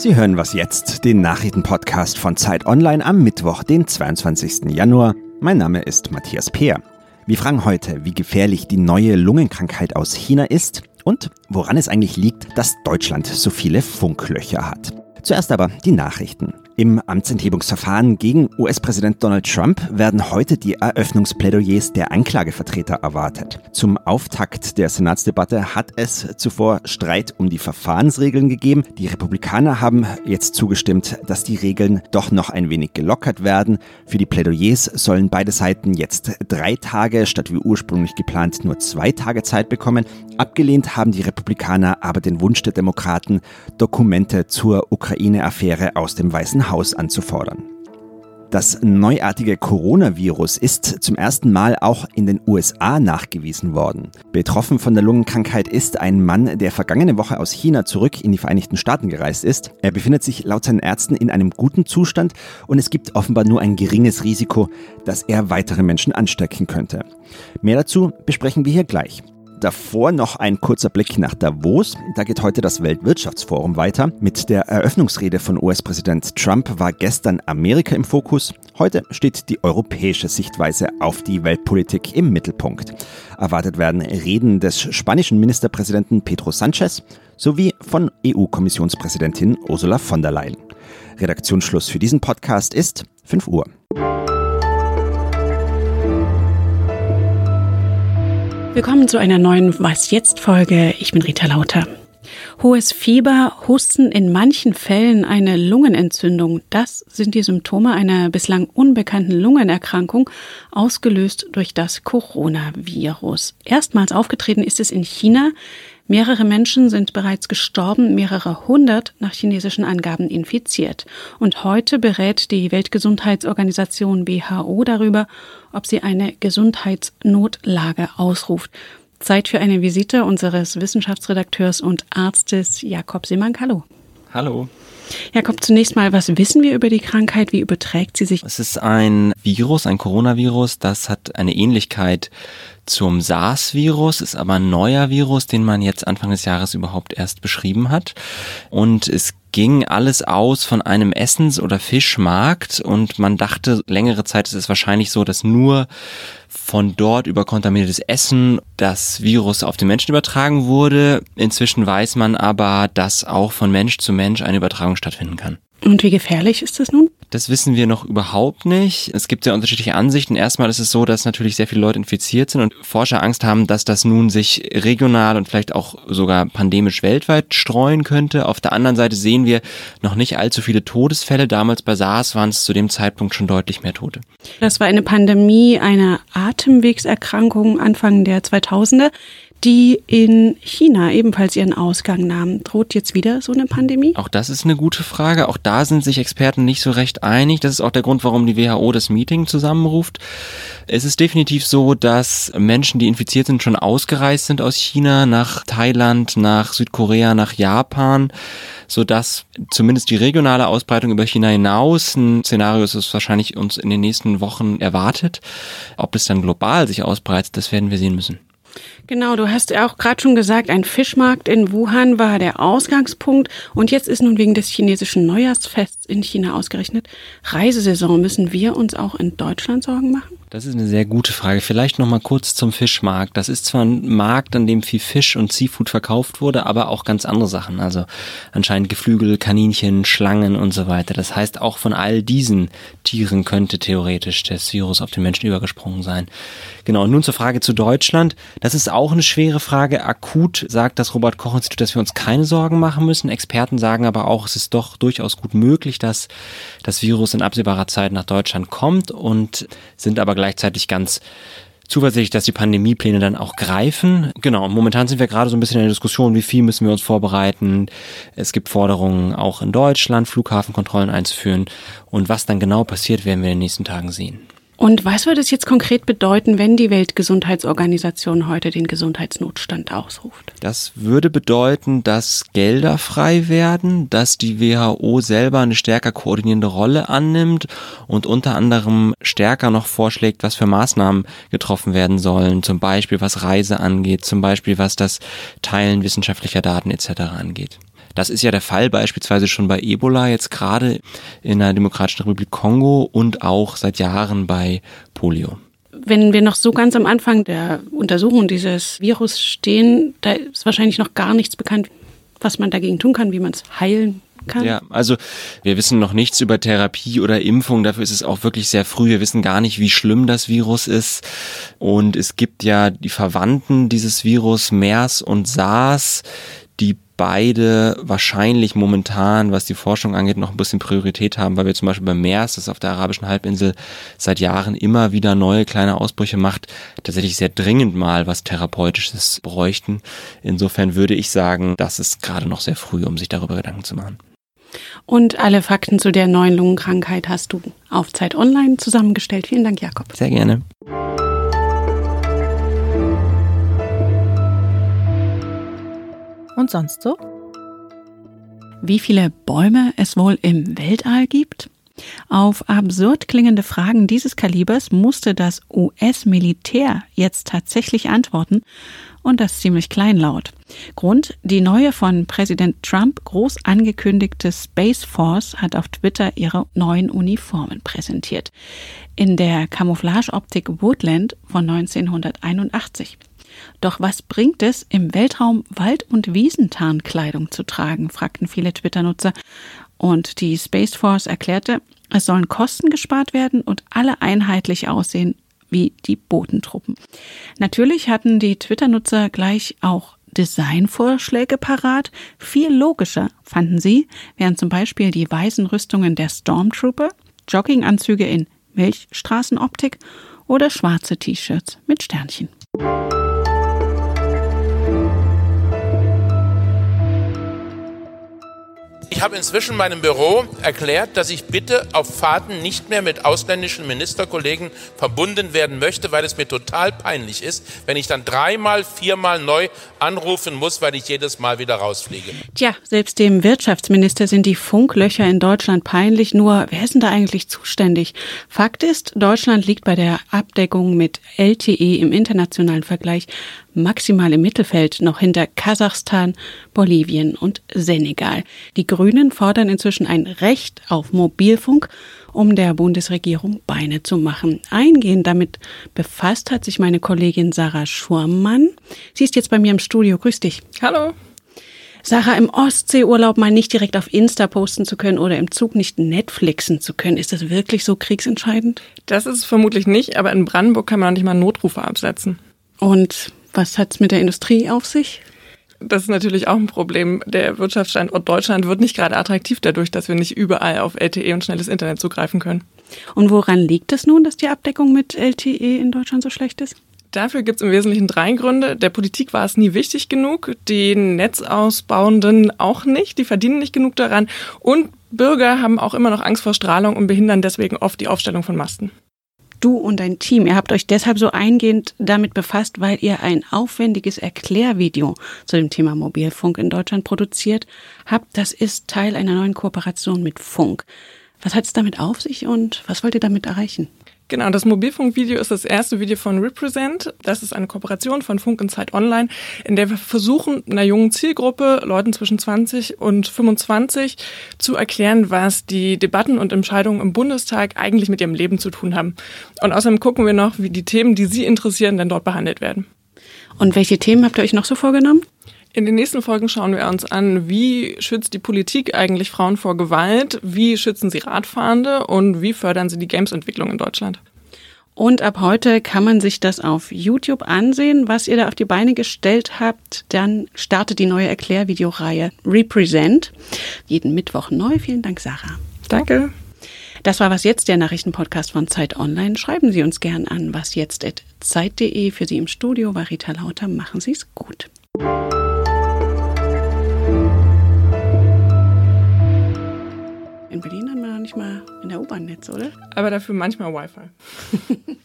Sie hören was jetzt, den Nachrichtenpodcast von Zeit Online am Mittwoch, den 22. Januar. Mein Name ist Matthias Peer. Wir fragen heute, wie gefährlich die neue Lungenkrankheit aus China ist und woran es eigentlich liegt, dass Deutschland so viele Funklöcher hat. Zuerst aber die Nachrichten. Im Amtsenthebungsverfahren gegen US-Präsident Donald Trump werden heute die Eröffnungsplädoyers der Anklagevertreter erwartet. Zum Auftakt der Senatsdebatte hat es zuvor Streit um die Verfahrensregeln gegeben. Die Republikaner haben jetzt zugestimmt, dass die Regeln doch noch ein wenig gelockert werden. Für die Plädoyers sollen beide Seiten jetzt drei Tage statt wie ursprünglich geplant nur zwei Tage Zeit bekommen. Abgelehnt haben die Republikaner aber den Wunsch der Demokraten, Dokumente zur Ukraine-Affäre aus dem Weißen Haus anzufordern. Das neuartige Coronavirus ist zum ersten Mal auch in den USA nachgewiesen worden. Betroffen von der Lungenkrankheit ist ein Mann, der vergangene Woche aus China zurück in die Vereinigten Staaten gereist ist. Er befindet sich laut seinen Ärzten in einem guten Zustand und es gibt offenbar nur ein geringes Risiko, dass er weitere Menschen anstecken könnte. Mehr dazu besprechen wir hier gleich. Davor noch ein kurzer Blick nach Davos. Da geht heute das Weltwirtschaftsforum weiter. Mit der Eröffnungsrede von US-Präsident Trump war gestern Amerika im Fokus. Heute steht die europäische Sichtweise auf die Weltpolitik im Mittelpunkt. Erwartet werden Reden des spanischen Ministerpräsidenten Pedro Sanchez sowie von EU-Kommissionspräsidentin Ursula von der Leyen. Redaktionsschluss für diesen Podcast ist 5 Uhr. Willkommen zu einer neuen Was jetzt Folge. Ich bin Rita Lauter. Hohes Fieber, Husten, in manchen Fällen eine Lungenentzündung. Das sind die Symptome einer bislang unbekannten Lungenerkrankung, ausgelöst durch das Coronavirus. Erstmals aufgetreten ist es in China. Mehrere Menschen sind bereits gestorben, mehrere hundert nach chinesischen Angaben infiziert. Und heute berät die Weltgesundheitsorganisation WHO darüber, ob sie eine Gesundheitsnotlage ausruft. Zeit für eine Visite unseres Wissenschaftsredakteurs und Arztes Jakob Simank. Hallo. Hallo. Jakob, zunächst mal, was wissen wir über die Krankheit? Wie überträgt sie sich? Es ist ein Virus, ein Coronavirus, das hat eine Ähnlichkeit zum SARS-Virus, ist aber ein neuer Virus, den man jetzt Anfang des Jahres überhaupt erst beschrieben hat. Und es ging alles aus von einem Essens- oder Fischmarkt und man dachte längere Zeit ist es wahrscheinlich so, dass nur von dort über kontaminiertes Essen das Virus auf den Menschen übertragen wurde. Inzwischen weiß man aber, dass auch von Mensch zu Mensch eine Übertragung stattfinden kann. Und wie gefährlich ist das nun? Das wissen wir noch überhaupt nicht. Es gibt sehr unterschiedliche Ansichten. Erstmal ist es so, dass natürlich sehr viele Leute infiziert sind und Forscher Angst haben, dass das nun sich regional und vielleicht auch sogar pandemisch weltweit streuen könnte. Auf der anderen Seite sehen wir noch nicht allzu viele Todesfälle. Damals bei SARS waren es zu dem Zeitpunkt schon deutlich mehr Tote. Das war eine Pandemie einer Atemwegserkrankung Anfang der 2000er die in China ebenfalls ihren Ausgang nahmen. Droht jetzt wieder so eine Pandemie? Auch das ist eine gute Frage. Auch da sind sich Experten nicht so recht einig. Das ist auch der Grund, warum die WHO das Meeting zusammenruft. Es ist definitiv so, dass Menschen, die infiziert sind, schon ausgereist sind aus China nach Thailand, nach Südkorea, nach Japan sodass zumindest die regionale Ausbreitung über China hinaus ein Szenario ist, das wahrscheinlich uns in den nächsten Wochen erwartet. Ob es dann global sich ausbreitet, das werden wir sehen müssen. Genau, du hast ja auch gerade schon gesagt, ein Fischmarkt in Wuhan war der Ausgangspunkt und jetzt ist nun wegen des chinesischen Neujahrsfests in China ausgerechnet Reisesaison. Müssen wir uns auch in Deutschland Sorgen machen? Das ist eine sehr gute Frage. Vielleicht noch mal kurz zum Fischmarkt. Das ist zwar ein Markt, an dem viel Fisch und Seafood verkauft wurde, aber auch ganz andere Sachen. Also anscheinend Geflügel, Kaninchen, Schlangen und so weiter. Das heißt, auch von all diesen Tieren könnte theoretisch das Virus auf den Menschen übergesprungen sein. Genau. Und nun zur Frage zu Deutschland. Das ist auch eine schwere Frage. Akut sagt das Robert Koch Institut, dass wir uns keine Sorgen machen müssen. Experten sagen aber auch, es ist doch durchaus gut möglich, dass das Virus in absehbarer Zeit nach Deutschland kommt und sind aber gleichzeitig ganz zuversichtlich, dass die Pandemiepläne dann auch greifen. Genau, momentan sind wir gerade so ein bisschen in der Diskussion, wie viel müssen wir uns vorbereiten. Es gibt Forderungen, auch in Deutschland Flughafenkontrollen einzuführen. Und was dann genau passiert, werden wir in den nächsten Tagen sehen. Und was würde es jetzt konkret bedeuten, wenn die Weltgesundheitsorganisation heute den Gesundheitsnotstand ausruft? Das würde bedeuten, dass Gelder frei werden, dass die WHO selber eine stärker koordinierende Rolle annimmt und unter anderem stärker noch vorschlägt, was für Maßnahmen getroffen werden sollen, zum Beispiel was Reise angeht, zum Beispiel was das Teilen wissenschaftlicher Daten etc. angeht. Das ist ja der Fall beispielsweise schon bei Ebola jetzt gerade in der Demokratischen Republik Kongo und auch seit Jahren bei Polio. Wenn wir noch so ganz am Anfang der Untersuchung dieses Virus stehen, da ist wahrscheinlich noch gar nichts bekannt, was man dagegen tun kann, wie man es heilen kann. Ja, also wir wissen noch nichts über Therapie oder Impfung, dafür ist es auch wirklich sehr früh. Wir wissen gar nicht, wie schlimm das Virus ist. Und es gibt ja die Verwandten dieses Virus, MERS und SARS, die beide wahrscheinlich momentan, was die Forschung angeht, noch ein bisschen Priorität haben, weil wir zum Beispiel beim MERS, das auf der arabischen Halbinsel seit Jahren immer wieder neue kleine Ausbrüche macht, tatsächlich sehr dringend mal was Therapeutisches bräuchten. Insofern würde ich sagen, das ist gerade noch sehr früh, um sich darüber Gedanken zu machen. Und alle Fakten zu der neuen Lungenkrankheit hast du auf Zeit Online zusammengestellt. Vielen Dank, Jakob. Sehr gerne. Und sonst so? Wie viele Bäume es wohl im Weltall gibt? Auf absurd klingende Fragen dieses Kalibers musste das US-Militär jetzt tatsächlich antworten und das ziemlich kleinlaut. Grund, die neue von Präsident Trump groß angekündigte Space Force hat auf Twitter ihre neuen Uniformen präsentiert. In der Camouflageoptik Woodland von 1981. Doch was bringt es, im Weltraum Wald- und Wiesentarnkleidung zu tragen, fragten viele Twitter-Nutzer. Und die Space Force erklärte, es sollen Kosten gespart werden und alle einheitlich aussehen wie die Bodentruppen. Natürlich hatten die Twitter-Nutzer gleich auch Designvorschläge parat. Viel logischer fanden sie, wären zum Beispiel die weißen Rüstungen der Stormtrooper, Jogginganzüge in Milchstraßenoptik oder schwarze T-Shirts mit Sternchen. Ich habe inzwischen meinem Büro erklärt, dass ich bitte auf Fahrten nicht mehr mit ausländischen Ministerkollegen verbunden werden möchte, weil es mir total peinlich ist, wenn ich dann dreimal, viermal neu anrufen muss, weil ich jedes Mal wieder rausfliege. Tja, selbst dem Wirtschaftsminister sind die Funklöcher in Deutschland peinlich. Nur, wer ist denn da eigentlich zuständig? Fakt ist, Deutschland liegt bei der Abdeckung mit LTE im internationalen Vergleich maximal im Mittelfeld noch hinter Kasachstan, Bolivien und Senegal. Die Grünen fordern inzwischen ein Recht auf Mobilfunk, um der Bundesregierung Beine zu machen. Eingehend damit befasst hat sich meine Kollegin Sarah Schurmann. Sie ist jetzt bei mir im Studio. Grüß dich. Hallo. Sarah, im Ostseeurlaub mal nicht direkt auf Insta posten zu können oder im Zug nicht Netflixen zu können, ist das wirklich so kriegsentscheidend? Das ist es vermutlich nicht, aber in Brandenburg kann man auch nicht mal Notrufe absetzen. Und was hat es mit der Industrie auf sich? Das ist natürlich auch ein Problem. Der Wirtschaftsstandort Deutschland wird nicht gerade attraktiv dadurch, dass wir nicht überall auf LTE und schnelles Internet zugreifen können. Und woran liegt es nun, dass die Abdeckung mit LTE in Deutschland so schlecht ist? Dafür gibt es im Wesentlichen drei Gründe. Der Politik war es nie wichtig genug, den Netzausbauenden auch nicht, die verdienen nicht genug daran und Bürger haben auch immer noch Angst vor Strahlung und behindern deswegen oft die Aufstellung von Masten du und dein Team, ihr habt euch deshalb so eingehend damit befasst, weil ihr ein aufwendiges Erklärvideo zu dem Thema Mobilfunk in Deutschland produziert habt. Das ist Teil einer neuen Kooperation mit Funk. Was hat es damit auf sich und was wollt ihr damit erreichen? Genau, das Mobilfunkvideo ist das erste Video von Represent. Das ist eine Kooperation von Funk und Zeit Online, in der wir versuchen, einer jungen Zielgruppe, Leuten zwischen 20 und 25, zu erklären, was die Debatten und Entscheidungen im Bundestag eigentlich mit ihrem Leben zu tun haben. Und außerdem gucken wir noch, wie die Themen, die Sie interessieren, denn dort behandelt werden. Und welche Themen habt ihr euch noch so vorgenommen? In den nächsten Folgen schauen wir uns an, wie schützt die Politik eigentlich Frauen vor Gewalt, wie schützen sie Radfahrende und wie fördern sie die Games-Entwicklung in Deutschland. Und ab heute kann man sich das auf YouTube ansehen, was ihr da auf die Beine gestellt habt. Dann startet die neue Erklärvideoreihe Represent. Jeden Mittwoch neu. Vielen Dank, Sarah. Danke. Das war was jetzt, der Nachrichtenpodcast von Zeit Online. Schreiben Sie uns gern an wasjetzt.zeit.de. Für Sie im Studio war Rita Lauter. Machen Sie es gut. In Berlin haben wir noch nicht mal in der U-Bahn Netz, oder? Aber dafür manchmal Wi-Fi.